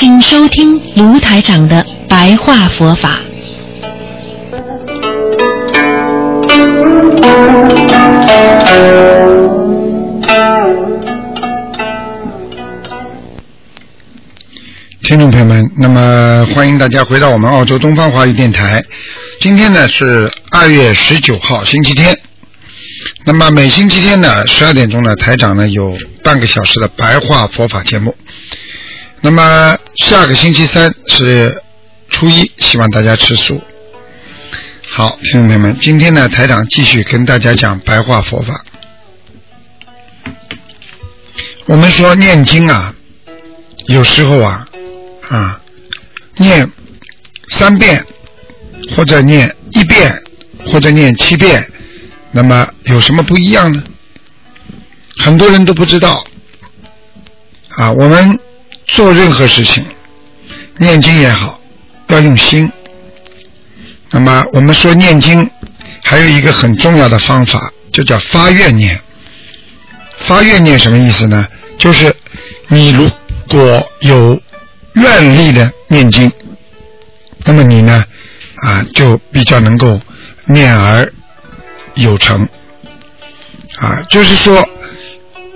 请收听卢台长的白话佛法。听众朋友们，那么欢迎大家回到我们澳洲东方华语电台。今天呢是二月十九号，星期天。那么每星期天呢十二点钟呢，台长呢有半个小时的白话佛法节目。那么下个星期三是初一，希望大家吃素。好，听众朋友们，今天呢台长继续跟大家讲白话佛法。我们说念经啊，有时候啊啊念三遍，或者念一遍，或者念七遍，那么有什么不一样呢？很多人都不知道啊，我们。做任何事情，念经也好，要用心。那么我们说念经，还有一个很重要的方法，就叫发愿念。发愿念什么意思呢？就是你如果有愿力的念经，那么你呢啊就比较能够念而有成。啊，就是说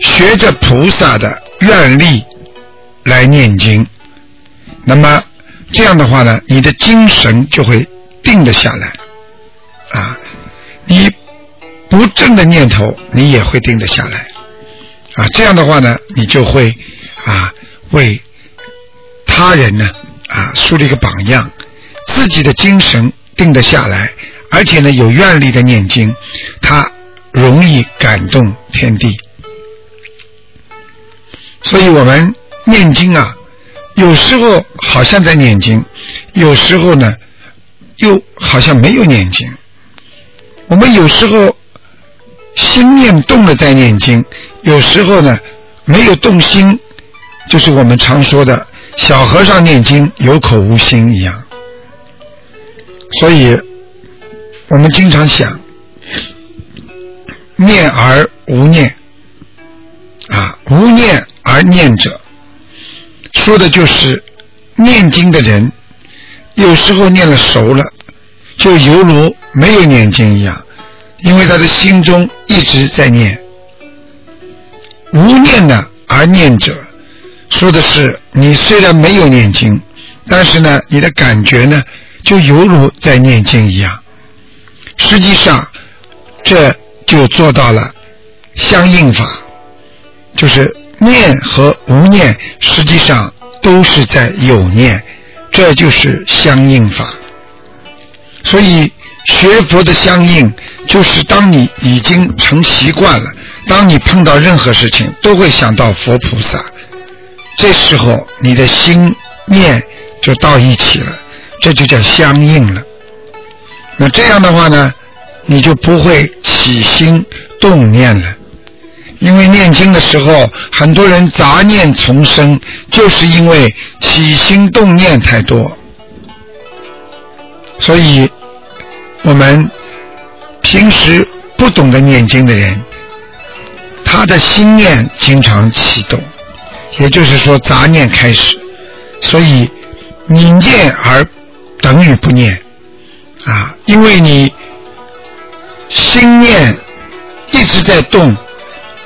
学着菩萨的愿力。来念经，那么这样的话呢，你的精神就会定得下来，啊，你不正的念头你也会定得下来，啊，这样的话呢，你就会啊为他人呢啊树立一个榜样，自己的精神定得下来，而且呢有愿力的念经，他容易感动天地，所以我们。念经啊，有时候好像在念经，有时候呢，又好像没有念经。我们有时候心念动了在念经，有时候呢没有动心，就是我们常说的小和尚念经有口无心一样。所以，我们经常想念而无念啊，无念而念者。说的就是念经的人，有时候念了熟了，就犹如没有念经一样，因为他的心中一直在念。无念的而念者，说的是你虽然没有念经，但是呢，你的感觉呢，就犹如在念经一样。实际上，这就做到了相应法，就是。念和无念实际上都是在有念，这就是相应法。所以学佛的相应，就是当你已经成习惯了，当你碰到任何事情都会想到佛菩萨，这时候你的心念就到一起了，这就叫相应了。那这样的话呢，你就不会起心动念了。因为念经的时候，很多人杂念丛生，就是因为起心动念太多。所以，我们平时不懂得念经的人，他的心念经常启动，也就是说杂念开始。所以，你念而等于不念啊，因为你心念一直在动。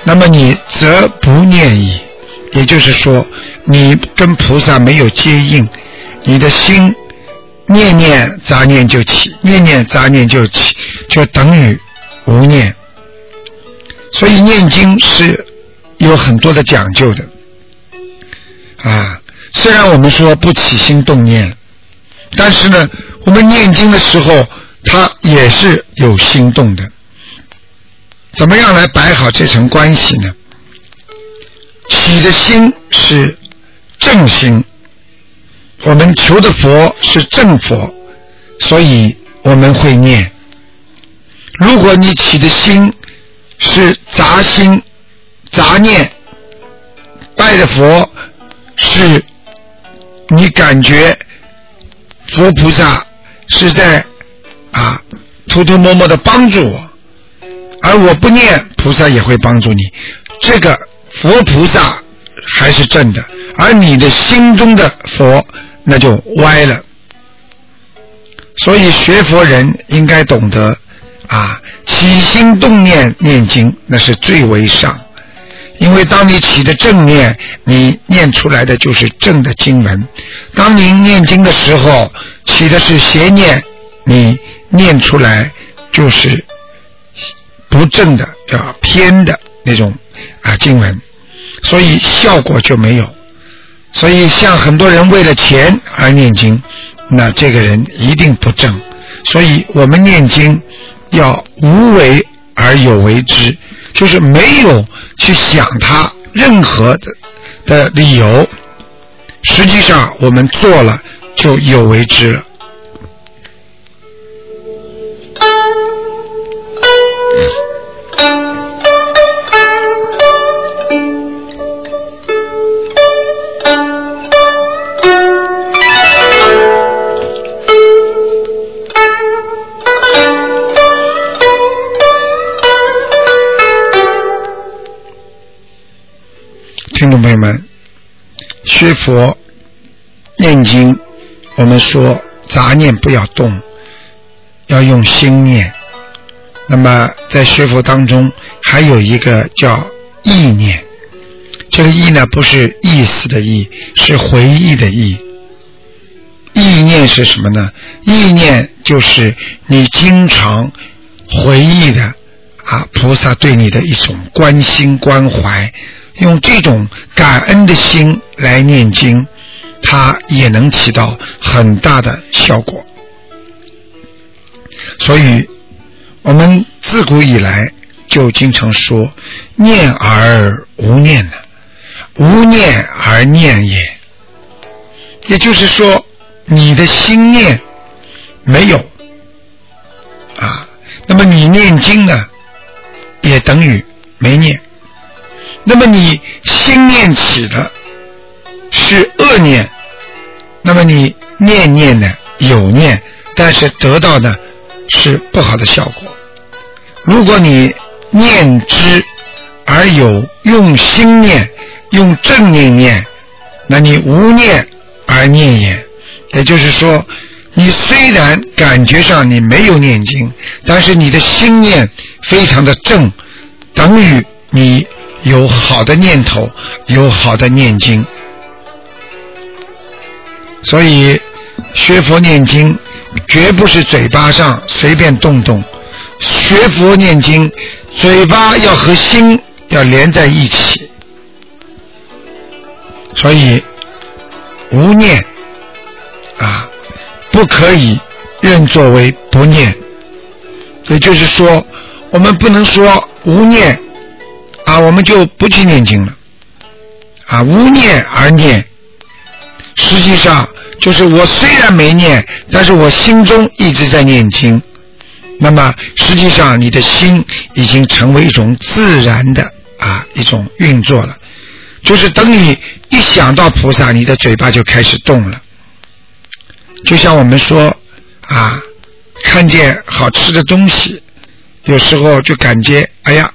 那么你则不念矣，也就是说，你跟菩萨没有接应，你的心念念杂念就起，念念杂念就起，就等于无念。所以念经是有很多的讲究的啊。虽然我们说不起心动念，但是呢，我们念经的时候，它也是有心动的。怎么样来摆好这层关系呢？起的心是正心，我们求的佛是正佛，所以我们会念。如果你起的心是杂心、杂念，拜的佛是，你感觉佛菩萨是在啊偷偷摸摸的帮助我，而我不念，菩萨也会帮助你。这个佛菩萨还是正的，而你的心中的佛那就歪了。所以学佛人应该懂得。啊，起心动念念经，那是最为上。因为当你起的正念，你念出来的就是正的经文；当您念经的时候起的是邪念，你念出来就是不正的、要偏的那种啊经文，所以效果就没有。所以，像很多人为了钱而念经，那这个人一定不正。所以我们念经。要无为而有为之，就是没有去想他任何的的理由，实际上我们做了就有为之了。佛念经，我们说杂念不要动，要用心念。那么在学佛当中，还有一个叫意念。这个意呢，不是意思的意，是回忆的意。意念是什么呢？意念就是你经常回忆的啊，菩萨对你的一种关心关怀。用这种感恩的心来念经，它也能起到很大的效果。所以，我们自古以来就经常说“念而无念”的，“无念而念也”。也就是说，你的心念没有啊，那么你念经呢，也等于没念。那么你心念起的是恶念，那么你念念呢有念，但是得到的是不好的效果。如果你念之而有用心念，用正念念，那你无念而念也。也就是说，你虽然感觉上你没有念经，但是你的心念非常的正，等于你。有好的念头，有好的念经，所以学佛念经绝不是嘴巴上随便动动，学佛念经，嘴巴要和心要连在一起，所以无念啊，不可以认作为不念，也就是说，我们不能说无念。啊，我们就不去念经了。啊，无念而念，实际上就是我虽然没念，但是我心中一直在念经。那么实际上你的心已经成为一种自然的啊一种运作了，就是等你一想到菩萨，你的嘴巴就开始动了。就像我们说啊，看见好吃的东西，有时候就感觉哎呀。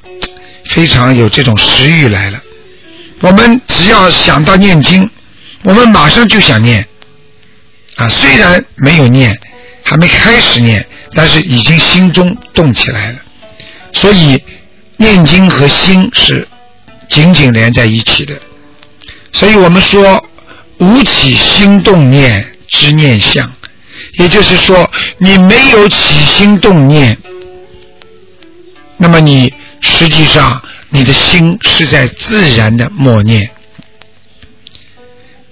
非常有这种食欲来了，我们只要想到念经，我们马上就想念，啊，虽然没有念，还没开始念，但是已经心中动起来了。所以念经和心是紧紧连在一起的。所以我们说无起心动念之念相，也就是说你没有起心动念，那么你。实际上，你的心是在自然的默念，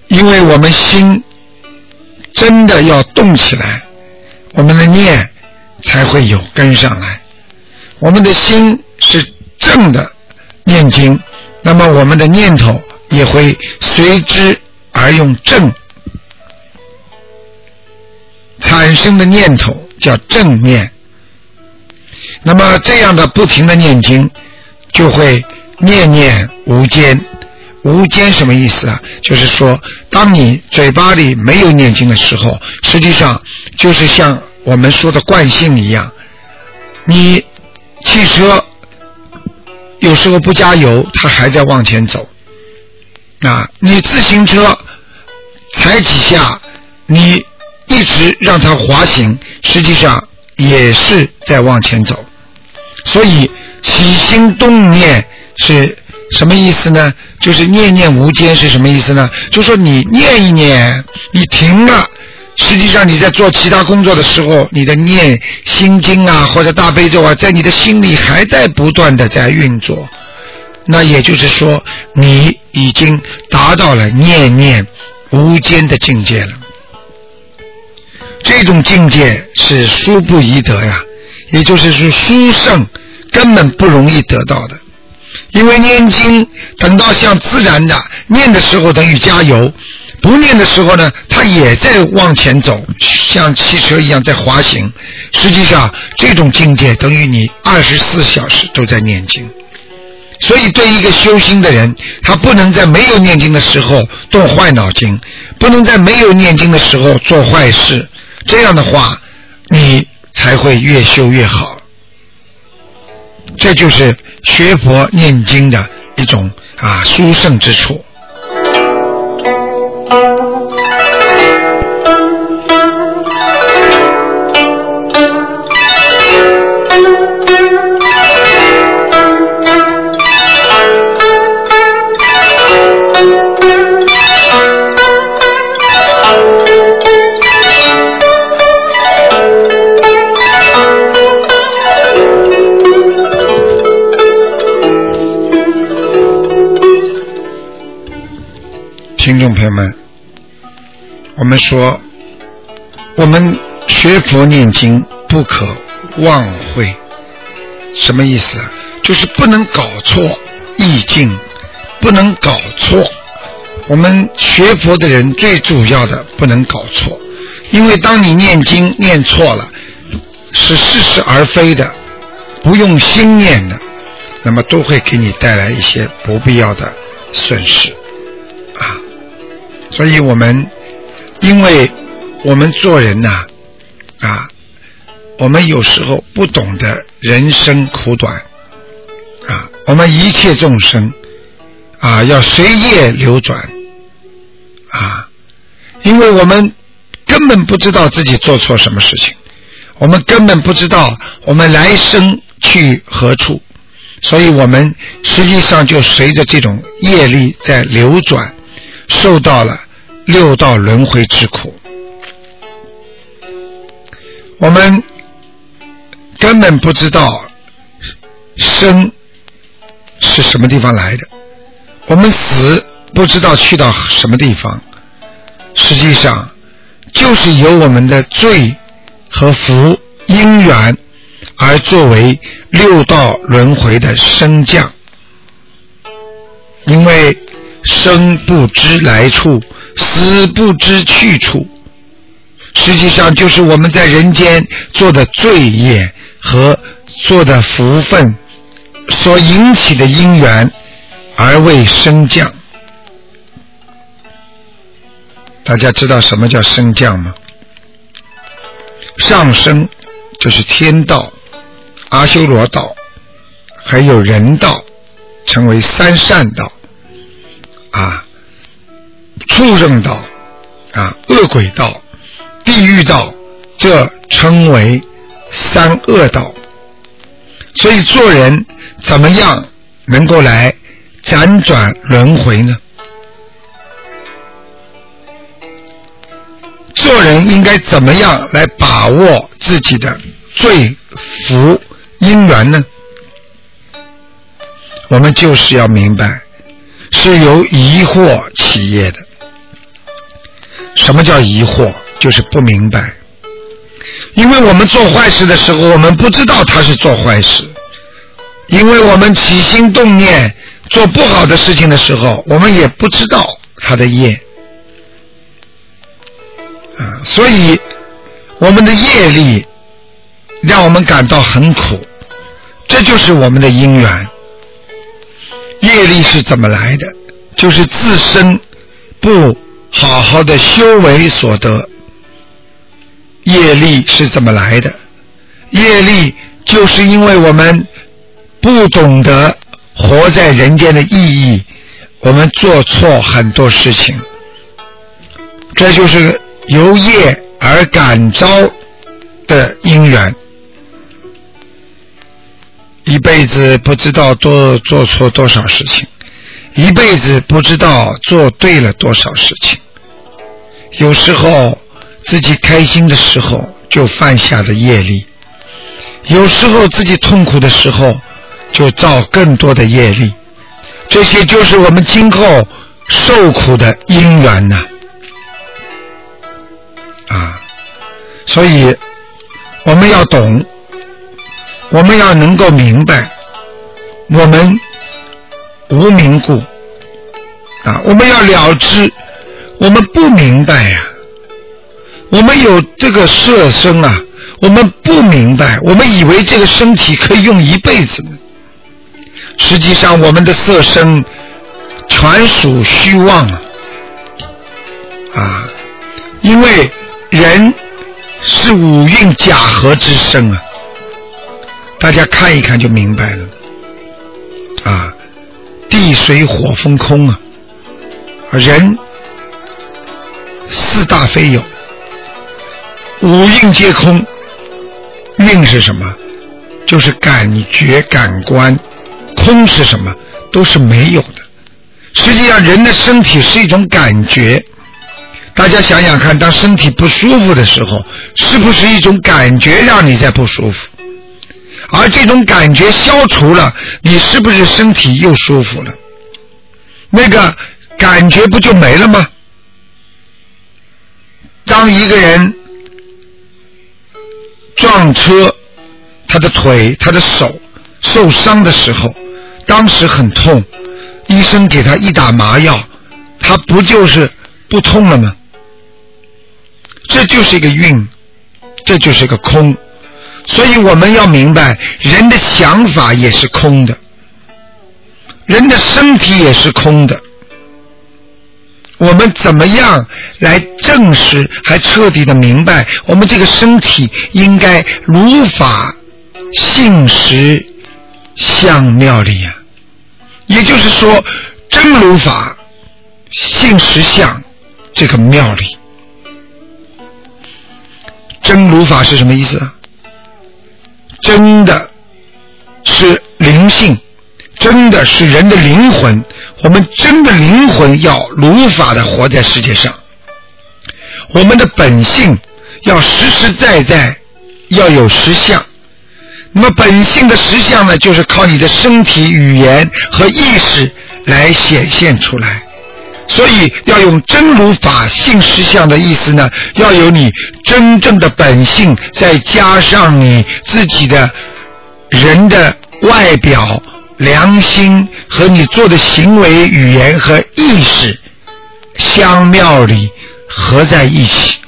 因为我们心真的要动起来，我们的念才会有跟上来。我们的心是正的念经，那么我们的念头也会随之而用正产生的念头叫正念。那么这样的不停的念经，就会念念无间。无间什么意思啊？就是说，当你嘴巴里没有念经的时候，实际上就是像我们说的惯性一样。你汽车有时候不加油，它还在往前走。啊，你自行车踩几下，你一直让它滑行，实际上也是在往前走。所以起心动念是什么意思呢？就是念念无间是什么意思呢？就说你念一念，你停了，实际上你在做其他工作的时候，你的念心经啊或者大悲咒啊，在你的心里还在不断的在运作。那也就是说，你已经达到了念念无间的境界了。这种境界是殊不易得呀，也就是说，殊胜根本不容易得到的。因为念经，等到像自然的念的时候，等于加油；不念的时候呢，它也在往前走，像汽车一样在滑行。实际上，这种境界等于你二十四小时都在念经。所以，对一个修心的人，他不能在没有念经的时候动坏脑筋，不能在没有念经的时候做坏事。这样的话，你才会越修越好。这就是学佛念经的一种啊殊胜之处。听众朋友们，我们说，我们学佛念经不可忘会，什么意思啊？就是不能搞错意境，不能搞错。我们学佛的人最主要的不能搞错，因为当你念经念错了，是似是而非的，不用心念的，那么都会给你带来一些不必要的损失。所以我们，因为我们做人呐，啊，我们有时候不懂得人生苦短，啊，我们一切众生啊，要随业流转，啊，因为我们根本不知道自己做错什么事情，我们根本不知道我们来生去何处，所以我们实际上就随着这种业力在流转。受到了六道轮回之苦，我们根本不知道生是什么地方来的，我们死不知道去到什么地方，实际上就是由我们的罪和福因缘而作为六道轮回的升降，因为。生不知来处，死不知去处。实际上，就是我们在人间做的罪业和做的福分所引起的因缘，而为升降。大家知道什么叫升降吗？上升就是天道、阿修罗道，还有人道，称为三善道。啊，畜生道，啊，恶鬼道，地狱道，这称为三恶道。所以做人怎么样能够来辗转轮回呢？做人应该怎么样来把握自己的罪福因缘呢？我们就是要明白。是由疑惑起业的。什么叫疑惑？就是不明白。因为我们做坏事的时候，我们不知道他是做坏事；因为我们起心动念做不好的事情的时候，我们也不知道他的业。啊，所以我们的业力让我们感到很苦，这就是我们的因缘。业力是怎么来的？就是自身不好好的修为所得。业力是怎么来的？业力就是因为我们不懂得活在人间的意义，我们做错很多事情，这就是由业而感召的因缘。一辈子不知道多做错多少事情，一辈子不知道做对了多少事情。有时候自己开心的时候就犯下的业力，有时候自己痛苦的时候就造更多的业力。这些就是我们今后受苦的因缘呐。啊，所以我们要懂。我们要能够明白，我们无名故啊！我们要了知，我们不明白呀。我们有这个色身啊，我们不明白，我们以为这个身体可以用一辈子呢。实际上，我们的色身全属虚妄啊！啊，因为人是五蕴假合之身啊。大家看一看就明白了，啊，地水火风空啊，人四大非有，五蕴皆空，蕴是什么？就是感觉感官，空是什么？都是没有的。实际上，人的身体是一种感觉。大家想想看，当身体不舒服的时候，是不是一种感觉让你在不舒服？而这种感觉消除了，你是不是身体又舒服了？那个感觉不就没了吗？当一个人撞车，他的腿、他的手受伤的时候，当时很痛，医生给他一打麻药，他不就是不痛了吗？这就是一个运，这就是一个空。所以我们要明白，人的想法也是空的，人的身体也是空的。我们怎么样来证实，还彻底的明白，我们这个身体应该如法性实相妙理呀？也就是说，真如法性实相这个妙理，真如法是什么意思啊？真的是灵性，真的是人的灵魂。我们真的灵魂要如法的活在世界上，我们的本性要实实在在要有实相。那么本性的实相呢，就是靠你的身体、语言和意识来显现出来。所以要用真如法性实相的意思呢，要有你真正的本性，再加上你自己的人的外表、良心和你做的行为、语言和意识相妙里合在一起，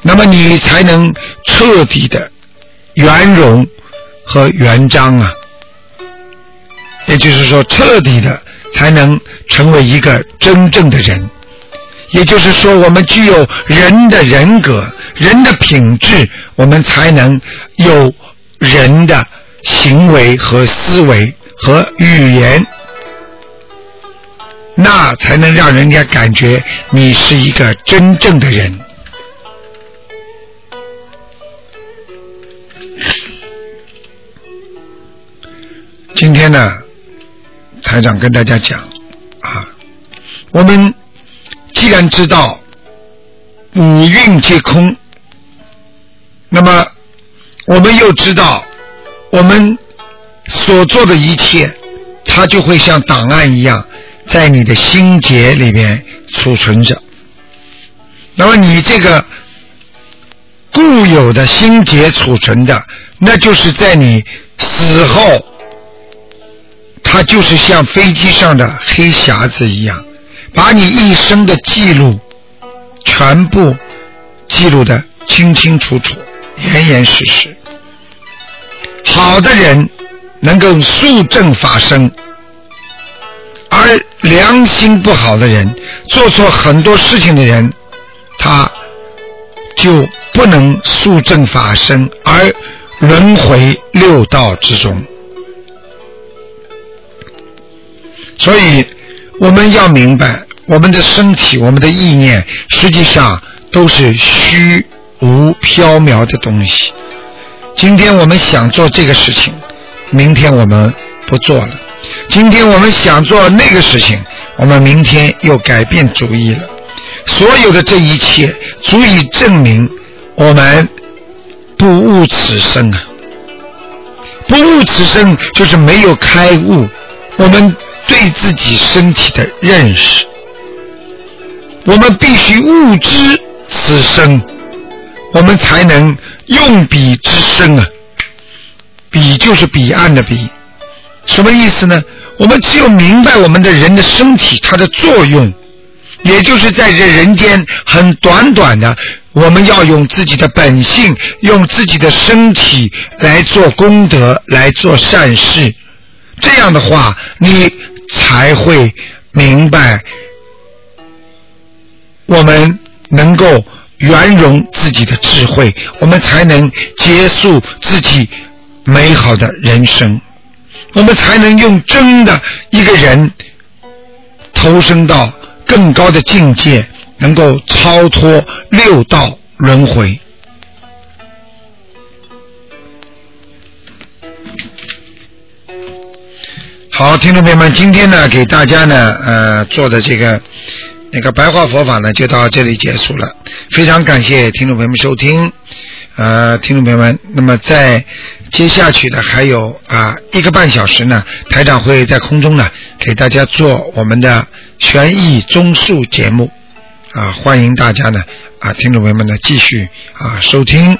那么你才能彻底的圆融和圆张啊。也就是说，彻底的。才能成为一个真正的人，也就是说，我们具有人的人格、人的品质，我们才能有人的行为和思维和语言，那才能让人家感觉你是一个真正的人。今天呢？台长跟大家讲啊，我们既然知道五蕴皆空，那么我们又知道我们所做的一切，它就会像档案一样在你的心结里面储存着。那么你这个固有的心结储存的，那就是在你死后。它就是像飞机上的黑匣子一样，把你一生的记录全部记录的清清楚楚。严严实实。好的人能够速证法身，而良心不好的人，做错很多事情的人，他就不能速证法身，而轮回六道之中。所以我们要明白，我们的身体、我们的意念，实际上都是虚无缥缈的东西。今天我们想做这个事情，明天我们不做了；今天我们想做那个事情，我们明天又改变主意了。所有的这一切，足以证明我们不悟此生啊！不悟此生，就是没有开悟。我们对自己身体的认识，我们必须悟知此生，我们才能。用彼之生啊，彼就是彼岸的彼，什么意思呢？我们只有明白我们的人的身体它的作用，也就是在这人间很短短的，我们要用自己的本性，用自己的身体来做功德，来做善事。这样的话，你才会明白，我们能够。圆融自己的智慧，我们才能结束自己美好的人生，我们才能用真的一个人投身到更高的境界，能够超脱六道轮回。好，听众朋友们，今天呢，给大家呢，呃，做的这个。那个白话佛法呢，就到这里结束了。非常感谢听众朋友们收听，呃，听众朋友们，那么在接下去的还有啊一个半小时呢，台长会在空中呢给大家做我们的悬疑综述节目，啊，欢迎大家呢啊听众朋友们呢继续啊收听。